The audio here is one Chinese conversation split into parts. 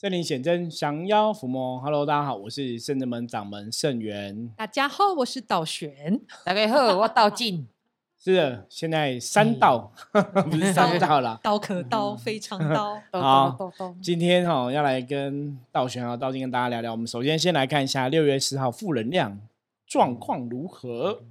圣灵显真，降妖伏魔。Hello，大家好，我是圣人门掌门圣元。大家好，我是道玄。大家好，我道静。是的，现在三道 不是三道了，刀可刀，非常刀。好，今天哈要来跟道玄和道静跟大家聊聊。我们首先先来看一下六月十号负能量状况如何。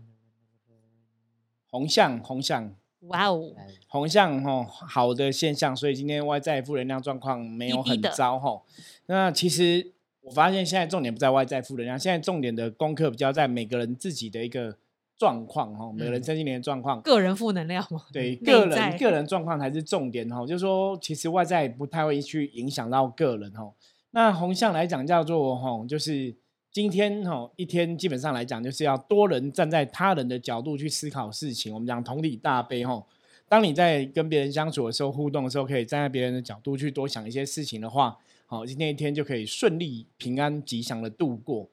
红象，红象。哇哦，红象哈好的现象，所以今天外在负能量状况没有很糟哈。那其实我发现现在重点不在外在负能量，现在重点的功课比较在每个人自己的一个状况哈，每个人身心灵的状况。个人负能量吗？对，个人个人状况才是重点哈。就是说，其实外在不太会去影响到个人哈。那红象来讲叫做哈，就是。今天哈一天基本上来讲，就是要多人站在他人的角度去思考事情。我们讲同理大悲哈。当你在跟别人相处的时候、互动的时候，可以站在别人的角度去多想一些事情的话，好，今天一天就可以顺利、平安、吉祥的度过。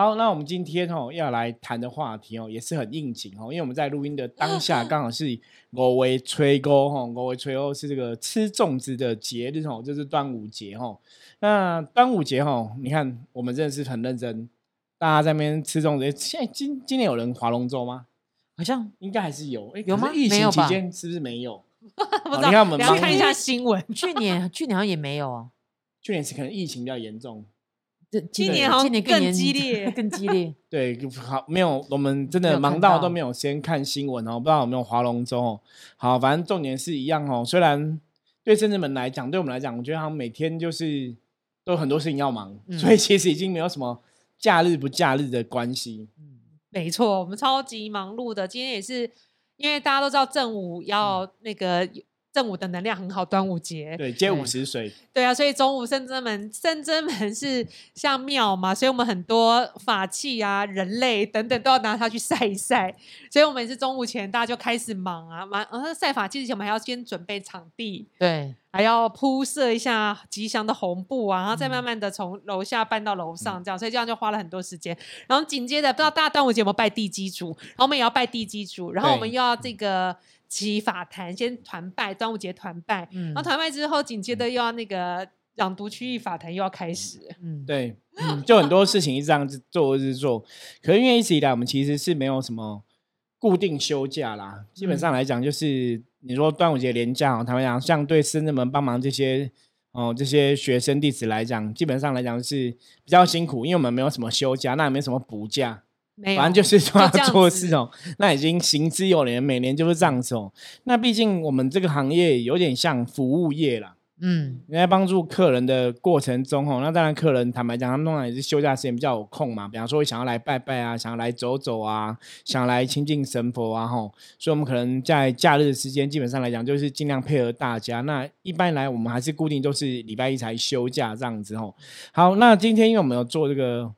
好，那我们今天哦要来谈的话题哦也是很应景哦，因为我们在录音的当下 刚好是五月吹钩哈，五月吹钩是这个吃粽子的节日哦，就是端午节哦。那端午节哦，你看我们真的是很认真，大家在那边吃粽子。现在今今年有人划龙舟吗？好像应该还是有，哎有吗？疫情期间是不是没有？你看我们看一下 新闻，去年去年好像也没有哦。去年是可能疫情比较严重，今年好像 更激烈，更激烈。对，好，没有，我们真的忙到都没有先看新闻哦，不知道有没有划龙舟哦。好，反正重点是一样哦。虽然对深圳们来讲，对我们来讲，我觉得好像每天就是。都有很多事情要忙，所以其实已经没有什么假日不假日的关系。嗯，没错，我们超级忙碌的。今天也是因为大家都知道正午要那个。正午的能量很好，端午节。对接五十水，对啊，所以中午圣真门 圣真门是像庙嘛，所以我们很多法器啊、人类等等都要拿它去晒一晒，所以我们是中午前大家就开始忙啊，忙呃晒法器之前我们还要先准备场地，对，还要铺设一下吉祥的红布啊，然后再慢慢的从楼下搬到楼上这样，所以这样就花了很多时间。然后紧接着不知道大家端午节有没有拜地基主，然后我们也要拜地基主，然后我们又要这个。起法坛先团拜，端午节团拜，嗯然后团拜之后，紧接着又要那个朗读区域法坛又要开始。嗯，对，就很多事情一直这样子做，一直做。可是因为一直以来我们其实是没有什么固定休假啦，基本上来讲就是你说端午节连假，他们讲像对师生们帮忙这些哦这些学生弟子来讲，基本上来讲是比较辛苦，因为我们没有什么休假，那也没什么补假。反正就是说要做事哦，那已经行之有年，每年就是这样子哦。那毕竟我们这个行业有点像服务业啦，嗯，你在帮助客人的过程中哦，那当然客人坦白讲，他们通常也是休假时间比较有空嘛，比方说想要来拜拜啊，想要来走走啊，想来亲近神佛啊，吼，所以我们可能在假日的时间，基本上来讲就是尽量配合大家。那一般来，我们还是固定都是礼拜一才休假这样子吼。好，那今天因为我们有做这个。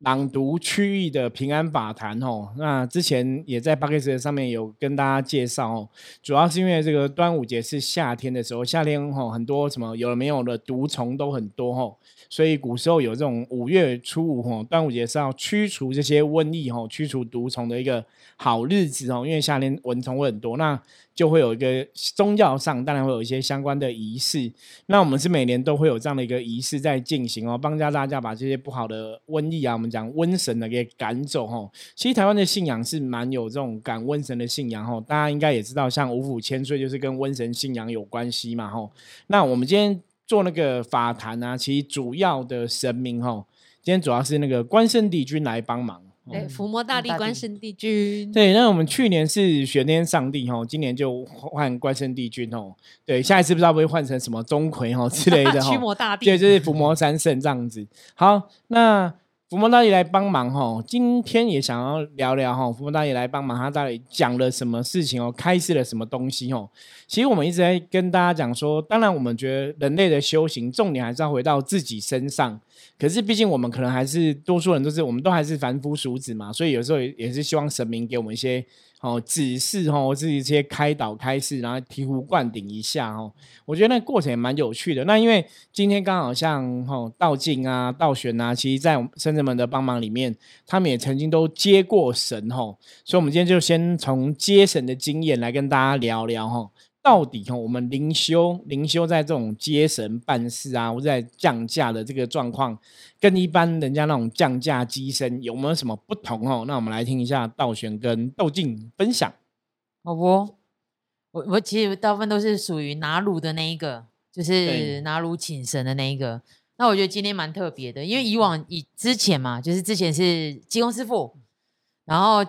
朗读区域的平安法坛哦，那之前也在八 K 时上面有跟大家介绍哦，主要是因为这个端午节是夏天的时候，夏天吼很多什么有了没有的毒虫都很多吼，所以古时候有这种五月初五吼，端午节是要驱除这些瘟疫吼，驱除毒虫的一个好日子哦，因为夏天蚊虫会很多那。就会有一个宗教上，当然会有一些相关的仪式。那我们是每年都会有这样的一个仪式在进行哦，帮助大家把这些不好的瘟疫啊，们讲瘟神的给赶走哈。其实台湾的信仰是蛮有这种赶瘟神的信仰哈，大家应该也知道，像五府千岁就是跟瘟神信仰有关系嘛哈。那我们今天做那个法坛啊，其实主要的神明哈，今天主要是那个关圣帝君来帮忙。对，伏魔大帝、关圣帝君。对，那我们去年是玄天上帝哈，今年就换关圣帝君哦。对，下一次不知道会换成什么钟馗哈之类的哈。驱魔大帝。对，就是伏魔三圣这样子。好，那伏魔大帝来帮忙哈，今天也想要聊聊哈，伏魔大帝来帮忙，他到底讲了什么事情哦，开示了什么东西哦。其实我们一直在跟大家讲说，当然我们觉得人类的修行重点还是要回到自己身上。可是，毕竟我们可能还是多数人都是，我们都还是凡夫俗子嘛，所以有时候也是希望神明给我们一些哦指示哦，我自己直接开导开示，然后醍醐灌顶一下哦。我觉得那过程也蛮有趣的。那因为今天刚好像哦道静啊、道玄啊，其实在深圳们的帮忙里面，他们也曾经都接过神哦，所以我们今天就先从接神的经验来跟大家聊聊哈。到底哈，我们灵修灵修在这种接神办事啊，或者在降价的这个状况，跟一般人家那种降价机身有没有什么不同哦？那我们来听一下道玄跟窦静分享。好不？我我其实大部分都是属于拿炉的那一个，就是拿炉请神的那一个。那我觉得今天蛮特别的，因为以往以之前嘛，就是之前是济公师傅，然后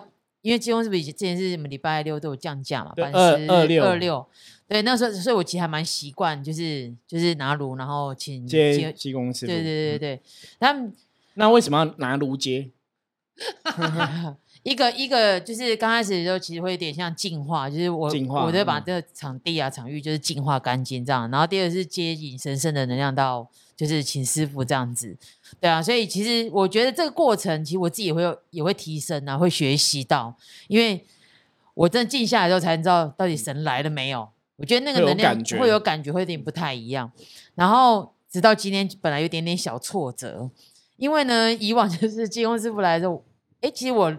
因为鸡公师傅以前之前是什么礼拜六都有降价嘛，百分之二六二六，对，那时候所以我其实还蛮习惯，就是就是拿炉，然后请接济济公师傅，对对对嗯。对，他们那为什么要拿炉接？一个一个就是刚开始的时候，其实会有点像净化，就是我我都会把嗯这个场地啊、场域就是净化干净这样。然后第二个是接引神圣的能量到，就是请师傅这样子，对啊。所以其实我觉得这个过程，其实我自己也会有也会提升啊，会学习到，因为我真的静下来之后才知道到底神来了没有。我觉得那个能量会有感觉，会有点不太一样。然后直到今天，本来有点点小挫折，因为呢，以往 就是金庸师傅来的时候，哎，其实我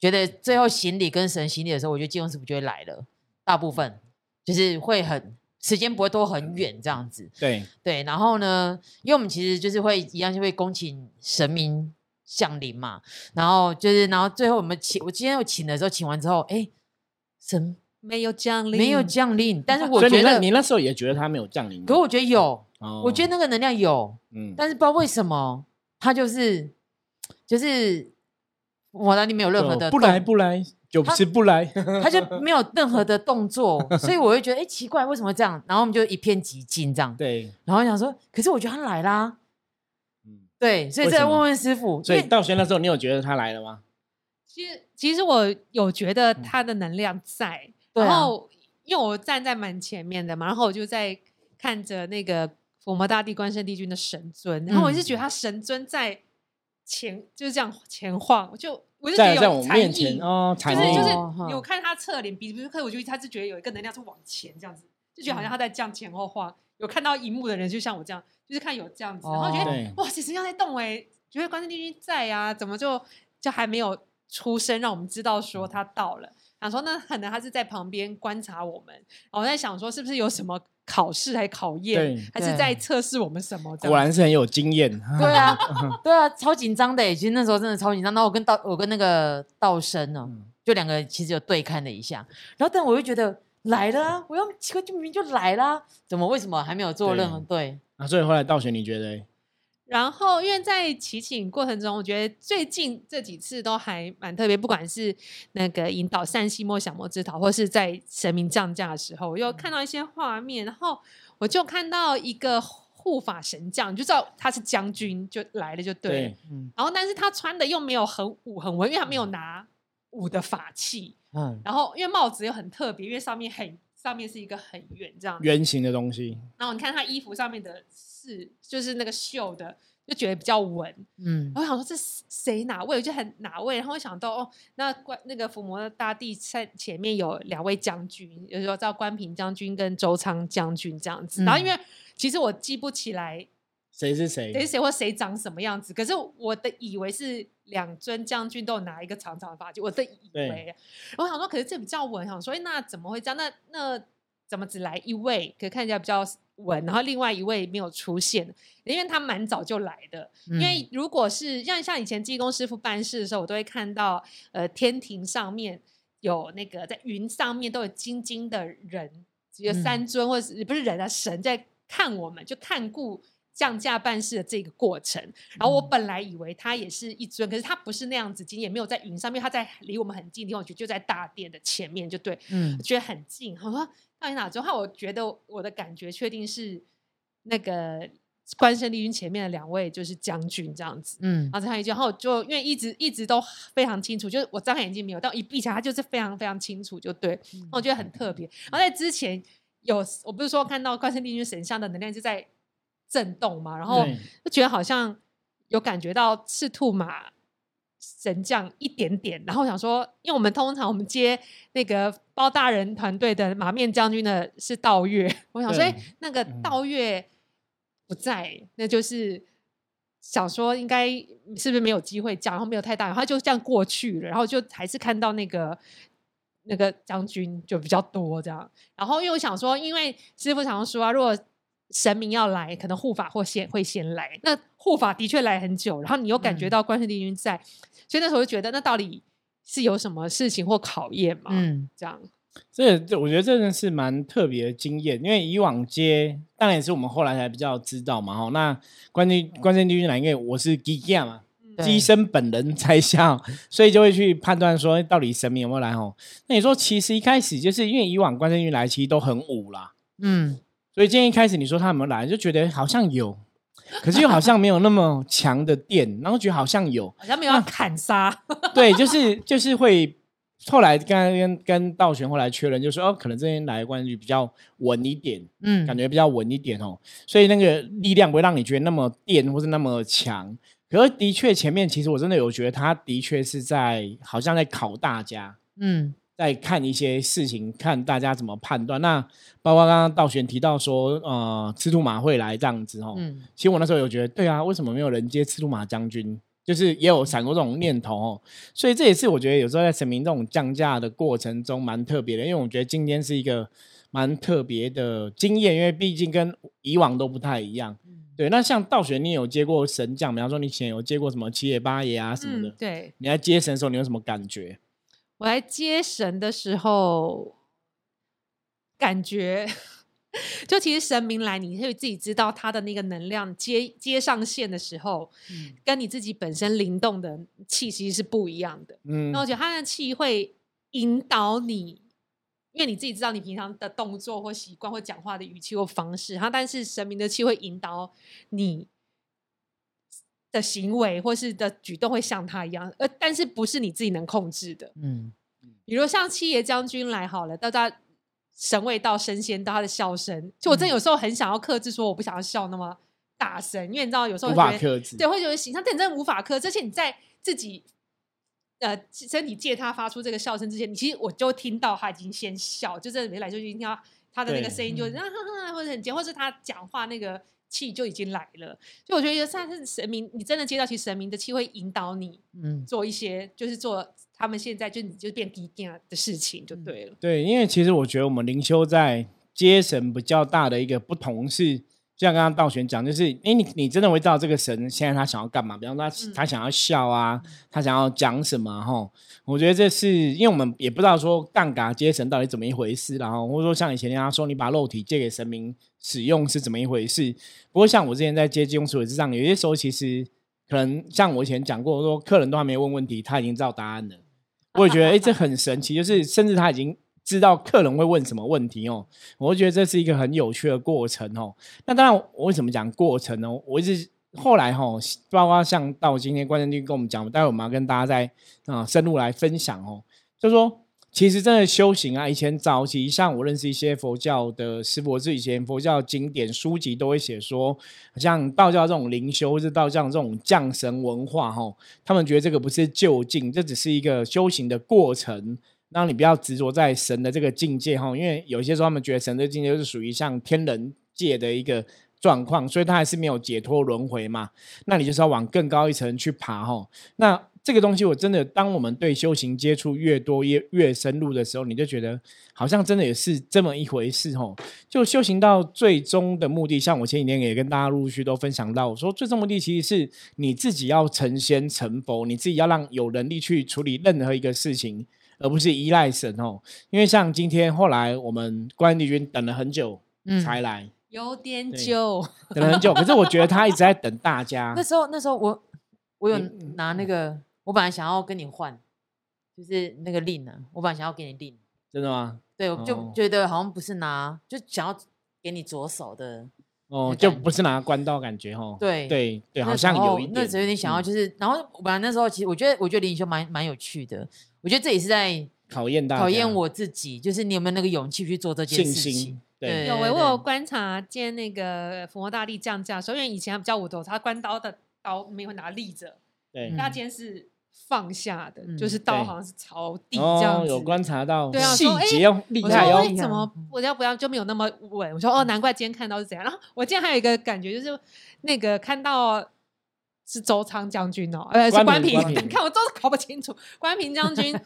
觉得最后行礼跟神行礼的时候，我觉得济公师傅就会来了，大部分就是会很时间不会拖很远这样子。对，对，然后呢，因为我们其实就是会一样，就会恭请神明降临嘛，然后就是，然后最后我们请，我今天我请的时候，请完之后，哎，神没有降临，没有降临，但是 我觉得，你那时候也觉得他没有降临吗，可我觉得有，哦我觉得那个能量有，嗯，但是不知道为什么，他就是就是我那里没有任何的不来不来就是不来，他就没有任何的动作，所以我会觉得哎、诶奇怪，为什么这样？然后我们就一片寂静这样，对，然后我想说，可是我觉得他来啦，嗯，对，所以再问问师傅，所以因为道玄那时候你有觉得他来了吗？其实其实我有觉得他的能量在，然后因为我站在蛮前面的嘛，然后我就在看着那个伏魔大帝关圣帝君的神尊，然后我嗯是觉得他神尊在前就是这样前晃，我就我就觉得在在有禅面前意哦，就是就是有看他侧脸，比比如看我觉得他是觉得有一个能量是往前这样子，就觉得好像他在这样前后晃。有看到荧幕的人，就像我这样，就是看有这样子，然后觉得、对哇，其实要在动哎、觉得关圣帝君在呀、怎么就就还没有出声，让我们知道说他到了。想说那可能他是在旁边观察我们，然后我在想说是不是有什么考试还考验对，还是在测试我们什么？果然是很有经验，对啊，对啊，超紧张的耶，其实那时候真的超紧张。然后我跟道，我跟那个道生呢、嗯就两个其实有对看了一下，然后但我又觉得来了啊，我要奇怪，就明明就来啦，怎么为什么还没有做任何对？那，所以后来道玄你觉得欸？然后，因为在祈请过程中，我觉得最近这几次都还蛮特别，不管是那个引导善西莫小莫之桃，或是在神明降价的时候，我又看到一些画面，然后我就看到一个护法神将，你就知道他是将军，就来了就对了。对，嗯然后，但是他穿的又没有很武很文，因为他没有拿武的法器，嗯，然后因为帽子又很特别，因为上面很上面是一个很圆这样子，圆形的东西，然后你看他衣服上面的是就是那个绣的，就觉得比较稳。嗯然后我想说这是谁哪位，我就很哪位，然后我想到哦，那关那个伏魔大帝在前面有两位将军，有时候叫关平将军跟周仓将军这样子。然后因嗯为其实我记不起来谁是谁？谁是谁或谁长什么样子，可是我的以为是两尊将军都有拿一个长长的发髻，我真以对为。我想说，可是这比较稳，想说，哎，那怎么会这样？那那怎么只来一位？可看起来比较稳，然后另外一位没有出现，因为他蛮早就来的。因嗯为如果是像像以前济公师傅办事的时候，我都会看到呃天庭上面有那个在云上面都有金金的人，有嗯三尊或者是不是人啊神在看我们，就看顾降价办事的这个过程。然后我嗯本来以为他也是一尊，可是他不是那样子，今天也没有在云上面，他在离我们很近的地方，我觉得就在大殿的前面，就对，嗯我觉得很近。我说到底哪尊后，我觉得我的感觉确定是那个关圣帝君前面的两位就是将军这样子。嗯然后再看一句，然后就因为一直一直都非常清楚，就是我张开眼睛没有，但我一闭起来，他就是非常非常清楚，就对。嗯我觉得很特别。然后在之前有，我不是说看到关圣帝君神像的能量就在震动嘛，然后就觉得好像有感觉到赤兔马神将一点点，然后想说，因为我们通常我们接那个包大人团队的马面将军的是道月，我想说，对哎，那个嗯道月不在，那就是想说应该是不是没有机会讲，然后没有太大，然后就这样过去了，然后就还是看到那个那个将军就比较多这样。然后因为我想说，因为师傅常说啊，如果神明要来，可能护法或先会先来。那护法的确来很久，然后你又感觉嗯到关圣帝君在，所以那时候就觉得，那到底是有什么事情或考验嘛？嗯这样，这这我觉得真的是蛮特别的经验，因为以往接当然也是我们后来才比较知道嘛，哈。那关键关键地区来，因为我是基亚嘛，对机身本人在下，所以就会去判断说到底神明有没有来吼。那你说其实一开始就是因为以往关圣帝君来其实都很武啦，嗯，所以今天一开始你说他有没有来，就觉得好像有，可是又好像没有那么强的电，然后觉得好像有，好像没有要砍杀，对，就是就是会。后来刚刚跟跟道玄后来确认，就说哦，可能这边来的关系比较稳一点，嗯，感觉比较稳一点哦，所以那个力量不会让你觉得那么电或是那么强。可是的确前面其实我真的有觉得他的确是在好像在考大家，嗯在看一些事情，看大家怎么判断。那包括刚刚道玄提到说，呃，赤兔马会来这样子哦，嗯其实我那时候有觉得，对啊，为什么没有人接赤兔马将军？就是也有闪过这种念头哦，所以这也是我觉得有时候在神明这种降价的过程中蛮特别的，因为我觉得今天是一个蛮特别的经验，因为毕竟跟以往都不太一样。对，那像道玄，你有接过神将，比方说你以前有接过什么七爷八爷啊什么的，嗯，对。你在接神的时候，你有什么感觉？我来接神的时候，感觉 就其实神明来，你会自己知道他的那个能量接接上线的时候，嗯跟你自己本身灵动的气息是不一样的。嗯那我觉得他的气会引导你，因为你自己知道你平常的动作或习惯或讲话的语气或方式，哈，但是神明的气会引导你的行为或是的举动会像他一样，呃，但是不是你自己能控制的。嗯比如像七爷将军来好了，大家神位到神仙到他的笑声，就我真的有时候很想要克制，说我不想要笑那么大声，因为你知道有时候无会觉得法克制。对，会觉得形象，但你真的无法克制，而且你在自己呃身体借他发出这个笑声之前，你其实我就听到他已经先笑，就真的没来就已经听到他的那个声音就嗯啊哈哈，或者很尖，或是他讲话那个气就已经来了。所以我觉得算是神明，你真的接到，其实神明的气会引导你嗯做一些，就是做他们现在就你就变低调的事情嗯就对了。对，因为其实我觉得我们灵修在接神比较大的一个不同是，就像刚刚道玄讲，就是哎，你你真的会知道这个神现在他想要干嘛？比方说他、嗯他想要笑啊，他想要讲什么哈？我觉得这是因为我们也不知道说杠杆接神到底怎么一回事，然后或者说像以前人家说你把肉体借给神明使用是怎么一回事。不过像我之前在接金融水之上，有些时候其实可能像我以前讲过，说客人都还没问问题，他已经知道答案了。我也觉得，哎、这很神奇，就是甚至他已经知道客人会问什么问题哦。我觉得这是一个很有趣的过程哦。那当然，我为什么讲过程呢？我一直后来哈、包括像到今天关键君跟我们讲，待会我们要跟大家再啊、深入来分享哦。就说其实真的修行啊，以前早期像我认识一些佛教的师傅，是以前佛教经典书籍都会写说，像道教这种灵修，或是道教这种降神文化哈、他们觉得这个不是就近，这只是一个修行的过程。让你不要执着在神的这个境界哈，因为有些时候他们觉得神的境界就是属于像天人界的一个状况，所以他还是没有解脱轮回嘛。那你就是要往更高一层去爬哈。那这个东西我真的，当我们对修行接触越多越越深入的时候，你就觉得好像真的也是这么一回事哈。就修行到最终的目的，像我前几天也跟大家陆续都分享到，我说最终目的其实是你自己要成仙成佛，你自己要让有能力去处理任何一个事情。而不是依赖神哦，因为像今天后来我们关帝君等了很久嗯才来，有点久，等了很久，可是我觉得他一直在等大家 那。时候那时候我我有拿那个，我本来想要跟你换，就是那个令啊，我本来想要给你令，真的吗？对，我就哦觉得好像不是拿，就想要给你左手的，哦，就不是拿关刀感觉哦。对对对，好像有一点，那时候有点想要，嗯就是，然后我本来那时候其实我觉得，我觉得灵修蛮蛮有趣的，我觉得这也是在考验大家，考验我自己，就是你有没有那个勇气去做这件事情心。。对对有诶、我有观察今天那个伏魔大帝降价的时候，因为以前他比较武斗，他关刀的刀没有拿立着，对嗯他今天是放下的，嗯就是刀好像是朝地这样哦，子。有观察到对啊细节哦，厉害哦说为。什么我要不要就没有那么稳？我说哦，难怪今天看到是怎样。然后我今天还有一个感觉，就是那个看到是周仓将军哦，呃，是关关平。你看我都搞不清楚关平将军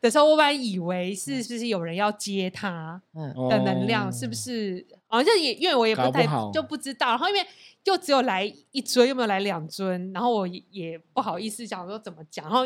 的时候，我本来以为是是不是有人要接他嗯，的能量，是不是？好像也因为我也不太就不知道，然后因为又只有来一尊，又没有来两尊，然后我也也不好意思讲说怎么讲，然后。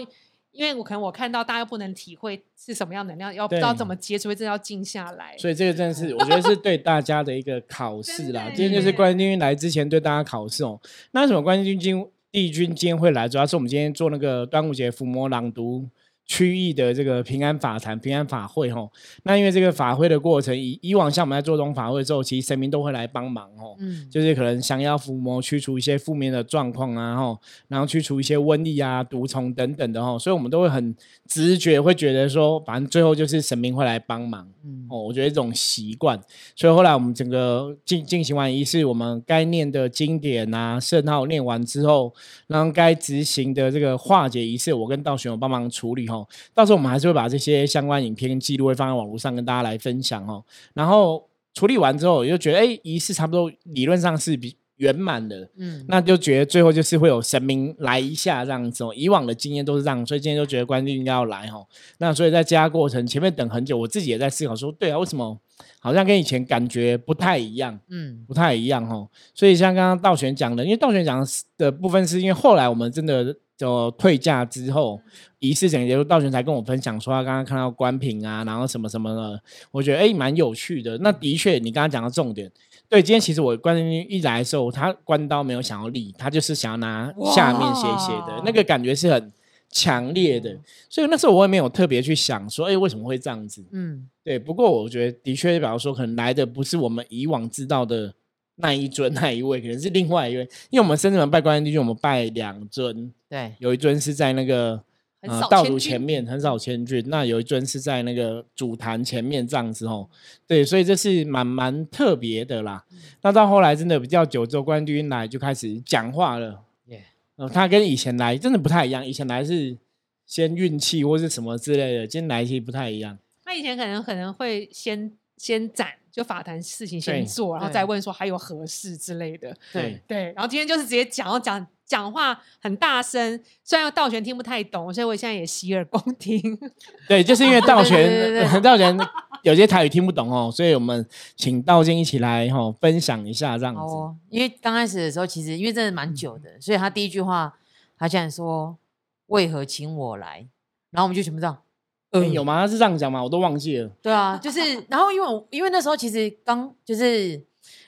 因为我可能我看到大家又不能体会是什么样能量，要不知道怎么接，除非真的要静下来。所以这个真的是，我觉得是对大家的一个考试啦今天就是耶关帝君来之前对大家考试哦。那为什么关帝君帝君今天会来？主要是我们今天做那个端午节伏魔朗读区域的这个平安法坛、平安法会吼。那因为这个法会的过程，以以往像我们在做这种法会之后，其实神明都会来帮忙哦。嗯，就是可能想要伏魔驱除一些负面的状况啊，吼，然后驱除一些瘟疫啊、毒虫等等的吼，所以我们都会很直觉会觉得说，反正最后就是神明会来帮忙。嗯哦，我觉得这种习惯，所以后来我们整个进进行完仪式，我们该念的经典啊、圣号念完之后，然后该执行的这个化解仪式，我跟道玄有帮忙处理哦。到时候我们还是会把这些相关影片跟记录会放在网络上跟大家来分享哦。然后处理完之后，我就觉得，哎，仪式差不多理论上是比圆满的，嗯，那就觉得最后就是会有神明来一下这样子哦。以往的经验都是这样，所以今天就觉得关帝应该要来哦。那所以在加过程前面等很久，我自己也在思考说，对啊，为什么好像跟以前感觉不太一样？嗯不太一样哦。所以像刚刚道玄讲的，因为道玄讲的部分是因为后来我们真的就退价之后，仪式整个结束，道玄才跟我分享说他刚刚看到关平啊，然后什么什么的，我觉得哎蛮有趣的。那的确你刚刚讲的重点。对，今天其实我关进一来的时候，他关刀没有想要立，他就是想要拿下面斜斜的那个感觉是很强烈的，所以那时候我也没有特别去想说，哎，为什么会这样子？嗯对，不过我觉得的确，比方说，可能来的不是我们以往知道的那一尊那一位，可能是另外一位。因为我们深圳门拜关帝君，我们拜两尊，对，有一尊是在那个呃道主少千钧前面，很少千钧；那有一尊是在那个主坛前面这样子哦。对，所以这是蛮蛮特别的啦。那到后来真的比较久之后，关帝君来就开始讲话了。耶，呃，他跟以前来真的不太一样，以前来是先运气或是什么之类的，今天来其实不太一样。他以前可能可能会先先斩，就法坛事情先做，然后再问说还有何事之类的。对，对，然后今天就是直接讲，要讲讲话很大声，虽然道玄听不太懂，所以我现在也洗耳恭听。对，就是因为道玄 道玄有些台语听不懂哦，所以我们请道静一起来哈、哦、分享一下这样子。哦，因为刚开始的时候，其实因为真的蛮久的，所以他第一句话，他竟然说为何请我来，然后我们就全部这样，诶有吗？他是这样讲吗？我都忘记了。对啊，就是，然后因为我因为那时候其实刚就是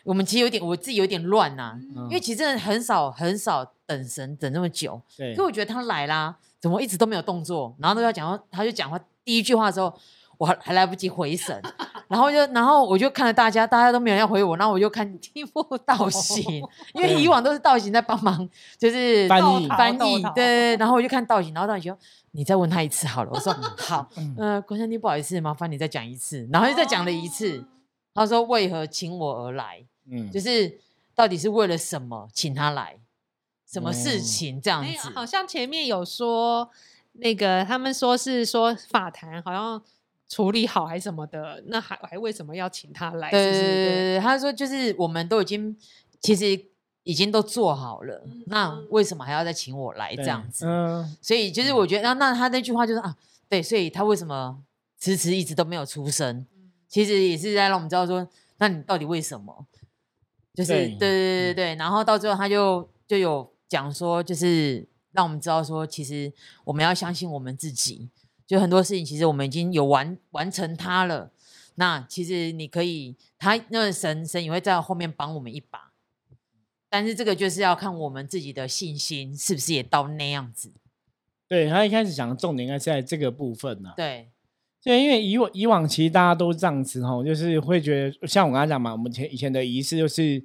我们其实有点我自己有点乱呐、嗯因为其实真的很少很少等神等那么久，对可我觉得他来啦，怎么一直都没有动作？然后都要讲话，他就讲话第一句话的时候，我还还来不及回神，然后就然后我就看着大家，大家都没有人要回我，然后我就看听不道行，因为以往都是道行在帮忙，就是翻译翻译，对 然后我就看道行，然后道行说。你再问他一次好了，我说嗯好，嗯呃，关山弟不好意思，麻烦你再讲一次，然后又再讲了一次，他说为何请我而来，嗯，就是到底是为了什么请他来，什么事哦情这样哎，子，好像前面有说那个，他们说是说法坛好像处理好还是什么的，那还还为什么要请他来？对对对对，他说就是我们都已经其实已经都做好了，那为什么还要再请我来这样子？嗯，所以就是我觉得，那那他那句话就是啊，对，所以他为什么迟迟一直都没有出声？其实也是在让我们知道说，那你到底为什么？就是对对对对对对，然后到最后他就就有讲说，就是让我们知道说，其实我们要相信我们自己，就很多事情其实我们已经有完完成它了。那其实你可以，他那个神神也会在后面帮我们一把，但是这个就是要看我们自己的信心是不是也到那样子。对他一开始讲的重点应该是在这个部分呢、对，对，因为以往以往其实大家都这样子吼，就是会觉得像我刚才讲嘛，我们前以前的仪式就是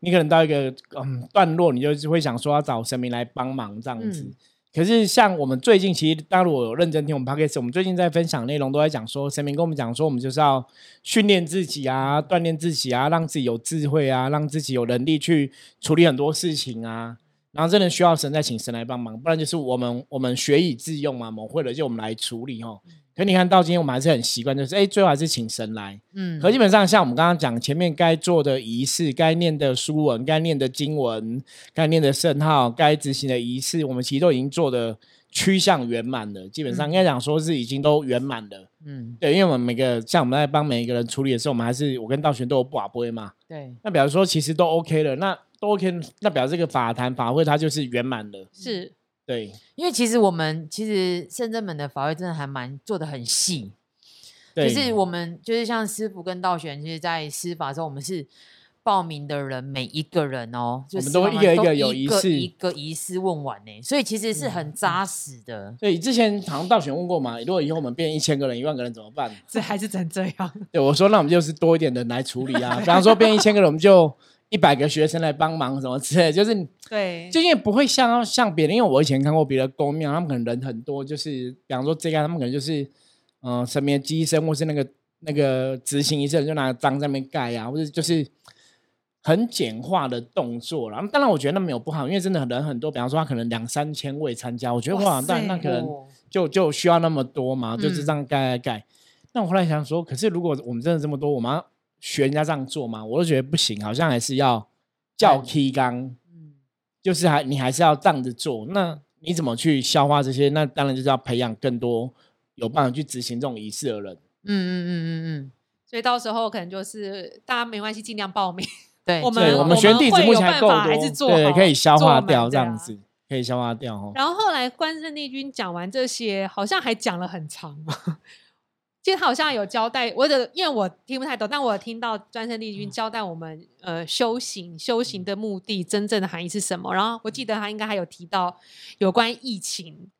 你可能到一个嗯段落，你就是会想说要找神明来帮忙这样子。嗯可是像我们最近，其实大家如果有认真听我们 podcast，我们最近在分享内容都在讲说，神明跟我们讲说，我们就是要训练自己啊，锻炼自己啊，让自己有智慧啊，让自己有能力去处理很多事情啊。然后真的需要神再请神来帮忙，不然就是我们我们学以致用嘛，某会了就我们来处理哦。可你看到今天，我们还是很习惯，就是哎，最后还是请神来。嗯，可基本上，像我们刚刚讲前面该做的仪式、该念的书文、该念的经文、该念的圣号、该执行的仪式，我们其实都已经做的趋向圆满了。基本上应该讲说是已经都圆满了。嗯，对，因为我们每个像我们在帮每一个人处理的时候，我们还是我跟道玄都有把杯嘛。对，那表示说其实都 OK 了，那都 OK，那表示这个法坛法会它就是圆满了。是对，因为其实我们其实圣真门的法会真的还蛮做的很细，对，就是我们就是像师傅跟道玄，其实，在施法的时候，我们是报名的人每一个人哦，就我们是我们都会一个一个有仪式一个仪式问完呢，所以其实是很扎实的。所以之前好像道玄问过嘛，如果以后我们变一千个人、一万个人怎么办？这还是成这样。对，我说那我们就是多一点人来处理啊，比方说变一千个人，我们就一百个学生来帮忙什么之类，就是对，就因为不会像像别人，因为我以前看过别的公庙，他们可能人很多，就是比方说这个他们可能就是嗯、呃神明机身或是那个那个执行医生就拿章在那边盖啊，或者就是很简化的动作啦。当然我觉得那没有不好，因为真的人很多，比方说他可能两三千位参加，我觉得哇，那那可能哦就就需要那么多嘛，就是嗯这样盖盖盖。那我后来想说，可是如果我们真的这么多，我们要学人家这样做吗？我都觉得不行，好像还是要叫 K 纲。嗯，就是还你还是要这样子做，那你怎么去消化这些？那当然就是要培养更多有办法去执行这种仪式的人。嗯嗯嗯嗯嗯，所以到时候可能就是大家没关系，尽量报名。对，我们对，我们选弟子目前还够会有办法还，是做对，可以消化掉这样子，可以消化掉哦。然后后来关圣帝君讲完这些，好像还讲了很长。其实他好像有交代，我的因为我听不太懂，但我有听到关圣帝君交代我们呃修行修行的目的真正的含义是什么。然后我记得他应该还有提到有关疫情，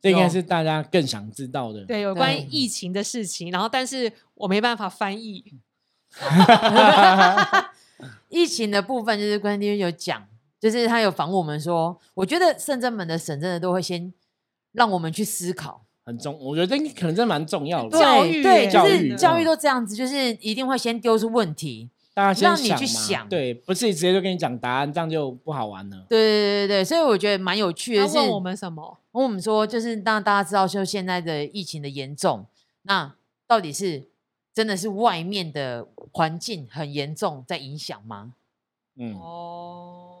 这应该是大家更想知道的。对有关疫情的事情。然后但是我没办法翻译，疫情的部分就是关帝有讲，就是他有访问我们说，我觉得圣真门的神真的都会先让我们去思考，很重，我觉得这可能真的蛮重要的。教育对，就教育是教育嗯都这样子，就是一定会先丢出问题，大家先让你想嘛去想对，不是直接就跟你讲答案，这样就不好玩了。对对对对，所以我觉得蛮有趣的是，问我们什么？问我们说，就是让大家知道，就现在的疫情的严重，那到底是真的是外面的环境很严重在影响吗？嗯，哦，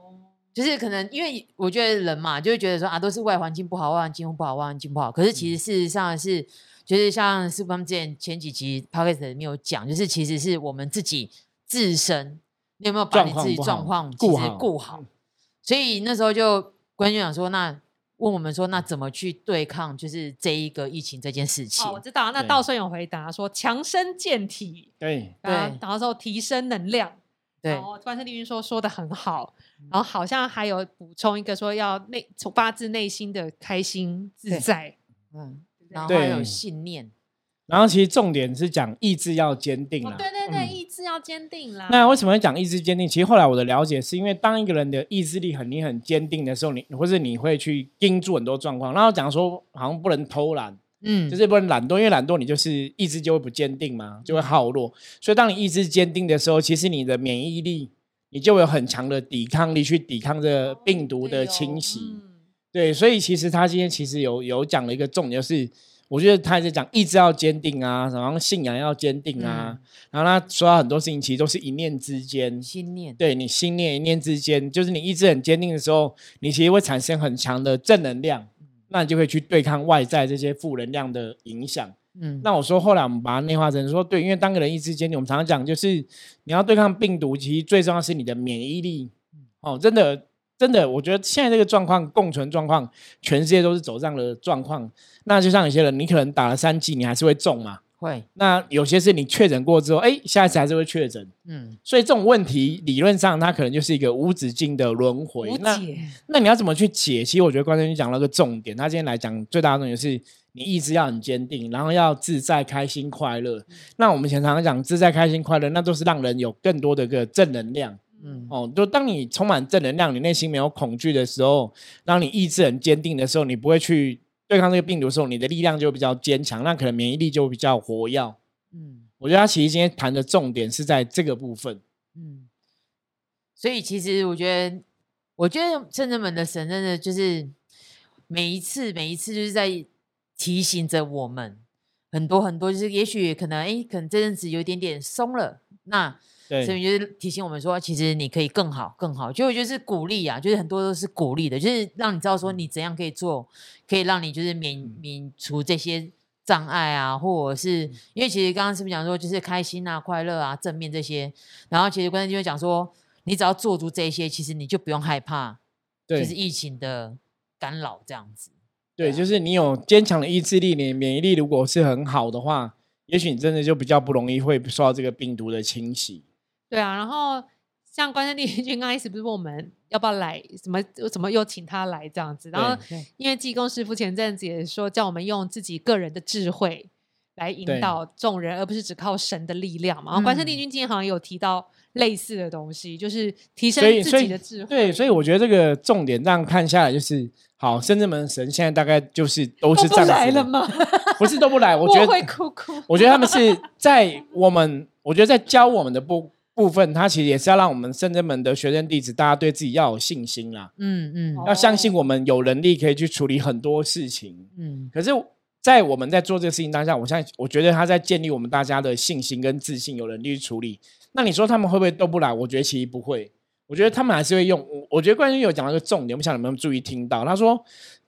就是可能因为我觉得人嘛，就会觉得说啊，都是外环境不好，外环境不好，外环境不好。可是其实事实上是，就是像师傅他们之前前几集 p o c a s t 里面有讲，就是其实是我们自己自身，你有没有把你自己状况其实顾好？所以那时候就关键讲说，那问我们说，那怎么去对抗就是这一个疫情这件事情？哦，我知道。那对道顺有回答说，强身健体，对，对然后然后说提升能量。对然后关圣帝君说说的很好，然后好像还有补充一个说要内从发自内心的开心自在。嗯，然后对还有信念，然后其实重点是讲意志要坚定哦啦。对对对，嗯意志要坚定啦。那为什么会讲意志坚定？其实后来我的了解是因为，当一个人的意志力很你很坚定的时候，你或是你会去盯住很多状况。然后讲说好像不能偷懒，嗯，就是不能懒惰，因为懒惰你就是意志就会不坚定嘛，就会耗弱。所以当你意志坚定的时候，其实你的免疫力你就会有很强的抵抗力去抵抗这个病毒的侵袭。嗯对，所以其实他今天其实有有讲了一个重点，就是我觉得他在讲意志要坚定啊，然后信仰要坚定啊，然后他说到很多事情其实都是一念之间。心念，对你心念一念之间，就是你意志很坚定的时候，你其实会产生很强的正能量，那你就会去对抗外在这些负能量的影响。嗯，那我说后来我们把它内化成说，对，因为当个人意志坚定，我们常常讲就是你要对抗病毒，其实最重要是你的免疫力。哦，真的真的，我觉得现在这个状况共存状况，全世界都是走这样的状况。那就像有些人，你可能打了三剂，你还是会中嘛。会，那有些是你确诊过之后，哎，下一次还是会确诊。嗯，所以这种问题理论上它可能就是一个无止境的轮回。那。那你要怎么去解？其实我觉得关键就讲到一个重点，他今天来讲最大的重点是你意志要很坚定，然后要自在、开心、快乐。那我们前常常讲自在、开心、快乐，那都是让人有更多的个正能量。嗯，哦，就当你充满正能量，你内心没有恐惧的时候，当你意志很坚定的时候，你不会去对抗这个病毒的时候，你的力量就比较坚强，那可能免疫力就比较活跃。嗯，我觉得他其实今天谈的重点是在这个部分。嗯，所以其实我觉得，我觉得圣人们的神真的就是每一次每一次就是在提醒着我们，很多很多，就是也许可能哎，可能这阵子有一点点松了，那对。所以就是提醒我们说，其实你可以更好更好，就我觉得是鼓励啊，就是很多都是鼓励的，就是让你知道说你怎样可以做，可以让你就是免免除这些障碍啊，或者是因为其实刚刚是不是讲说就是开心啊、快乐啊、正面这些，然后其实关键就会讲说，你只要做足这些，其实你就不用害怕，对。就是疫情的干扰这样子。对，就是你有坚强的意志力，你免疫力如果是很好的话，也许你真的就比较不容易会受到这个病毒的侵袭。对啊，然后像关山帝君刚开始不是问我们要不要来，怎么怎么又请他来这样子，然后因为济公师傅前阵子也说叫我们用自己个人的智慧来引导众人，而不是只靠神的力量嘛。然后关山帝嗯君今天好像有提到类似的东西，就是提升自己的智慧。对，所以我觉得这个重点这样看下来，就是好，深圳门神现在大概就是都是不这样来了吗？不是都不来，我觉得会哭哭。我觉得他们是在我们，我觉得在教我们的部部分，他其实也是要让我们圣真门的学生弟子，大家对自己要有信心啦，嗯嗯哦要相信我们有能力可以去处理很多事情。嗯，可是，在我们在做这个事情当下，我相信，我觉得他在建立我们大家的信心跟自信，有能力去处理。那你说他们会不会都不来？我觉得其实不会，我觉得他们还是会用。我我觉得关键有讲到一个重点，我不晓得你们有没有注意听到，他说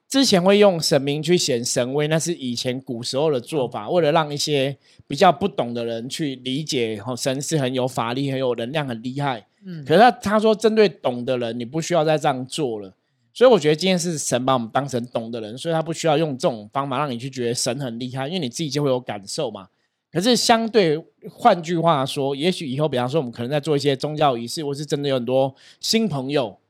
之前会用神明去显神威，那是以前古时候的做法，为了让一些比较不懂的人去理解，哦，神是很有法力、很有能量、很厉害。嗯可是他他说，针对懂的人，你不需要再这样做了。所以我觉得今天是神把我们当成懂的人，所以他不需要用这种方法让你去觉得神很厉害，因为你自己就会有感受嘛。可是相对，换句话说，也许以后，比方说我们可能在做一些宗教仪式，或是真的有很多新朋友，嗯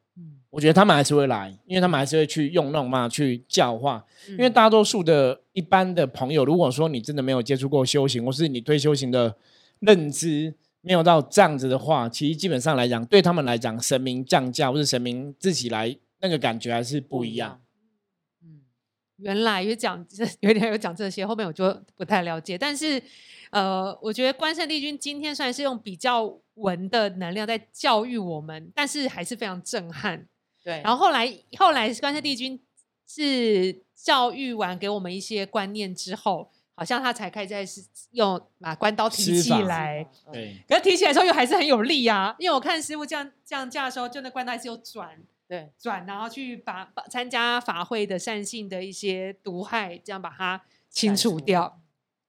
我觉得他们还是会来，因为他们还是会去用那种嘛去教化。因嗯为大多数的一般的朋友，如果说你真的没有接触过修行，或是你对修行的认知没有到这样子的话，其实基本上来讲，对他们来讲，神明降价或是神明自己来，那个感觉还是不一样。。嗯原来有讲这 有点有讲这些，后面我就不太了解。但是，呃，我觉得关圣帝君今天虽然是用比较文的能量在教育我们，但是还是非常震撼。对，然后后来后来关圣帝君是教育完给我们一些观念之后，好像他才开始在是用把关刀提起来。对，可是提起来的时候又还是很有力啊，因为我看师傅这样这样架的时候，就那关刀还是有转。对，转，然后去把把参加法会的善性的一些毒害，这样把它清除除掉，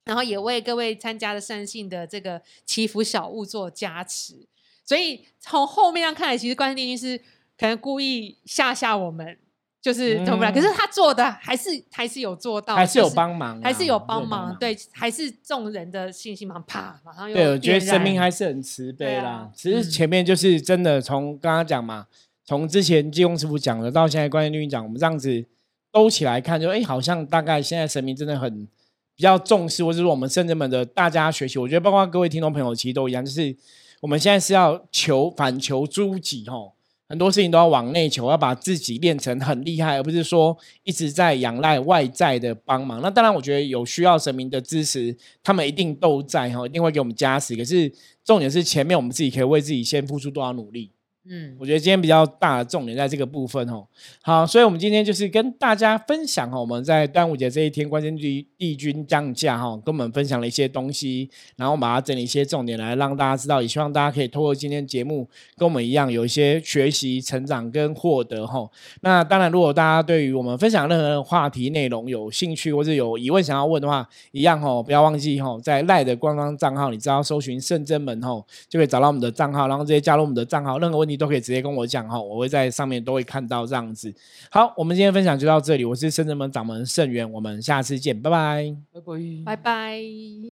然后也为各位参加的善性的这个祈福小物做加持。所以从后面上看来，其实关圣帝君是可能故意吓吓我们，就是做不来。可是他做的还是还是有做到，还是有就帮忙啊，还是有帮忙，对。对，还是众人的信心嘛，啪，马上又对，我觉得点燃神明还是很慈悲啦对啊。只是前面就是真的从刚刚讲嘛，从之前济公师傅讲的到现在关键律讲，我们这样子兜起来看，就哎，好像大概现在神明真的很比较重视，或者说我们圣人们的大家学习，我觉得包括各位听众朋友其实都一样，就是我们现在是要求反求诸己吼。很多事情都要往内求，要把自己练成很厉害，而不是说一直在仰赖外在的帮忙。那当然，我觉得有需要神明的支持，他们一定都在哈，一定会给我们加持。可是重点是前面我们自己可以为自己先付出多少努力。嗯，我觉得今天比较大的重点在这个部分哦。好，所以我们今天就是跟大家分享哈，我们在端午节这一天，关键帝帝君降价哈，跟我们分享了一些东西，然后把它整理一些重点来让大家知道，也希望大家可以透过今天节目跟我们一样有一些学习、成长跟获得哈。那当然，如果大家对于我们分享任何话题内容有兴趣或者有疑问想要问的话，一样哦，不要忘记哦，在赖的官方账号，你只要搜寻圣真门哦，就可以找到我们的账号，然后直接加入我们的账号，任何问题都可以直接跟我讲哈，我会在上面都会看到这样子。好，我们今天分享就到这里，我是深圳门掌门盛元，我们下次见，拜拜。拜拜，拜拜。